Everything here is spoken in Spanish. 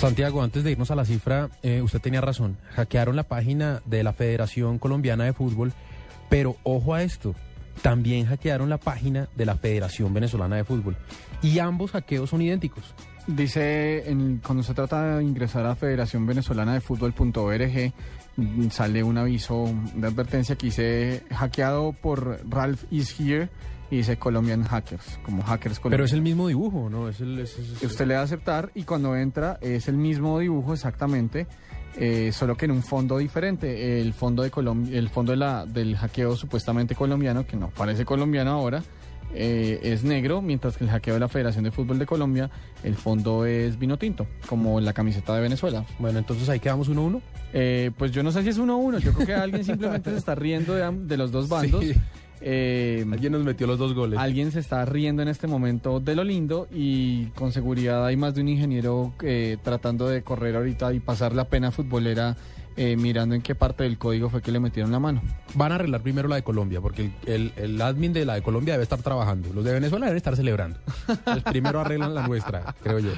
Santiago, antes de irnos a la cifra, eh, usted tenía razón. Hackearon la página de la Federación Colombiana de Fútbol, pero ojo a esto, también hackearon la página de la Federación Venezolana de Fútbol. Y ambos hackeos son idénticos. Dice, en- cuando se trata de ingresar a Federación Venezolana de Fútbol.org, sale un aviso de advertencia que dice hackeado por Ralph is here y dice Colombian Hackers, como hackers Pero colombianos. es el mismo dibujo, ¿no? Es el, es- es- Usted le da a aceptar y cuando entra es el mismo dibujo exactamente, eh, solo que en un fondo diferente. El fondo de Colom- el fondo de la, del hackeo supuestamente colombiano, que no parece colombiano ahora, eh, es negro, mientras que el hackeo de la Federación de Fútbol de Colombia, el fondo es vino tinto, como la camiseta de Venezuela. Bueno, entonces ahí quedamos uno a uno. Eh, pues yo no sé si es uno a uno, yo creo que alguien simplemente se está riendo de, los dos bandos. Sí. Eh, Alguien nos metió los dos goles. Alguien se está riendo en este momento de lo lindo y con seguridad hay más de un ingeniero eh, tratando de correr ahorita y pasar la pena futbolera eh, mirando en qué parte del código fue que le metieron la mano. Van a arreglar primero la de Colombia, porque el, el- el admin de la de Colombia debe estar trabajando. Los de Venezuela deben estar celebrando. Primero arreglan la nuestra, creo yo.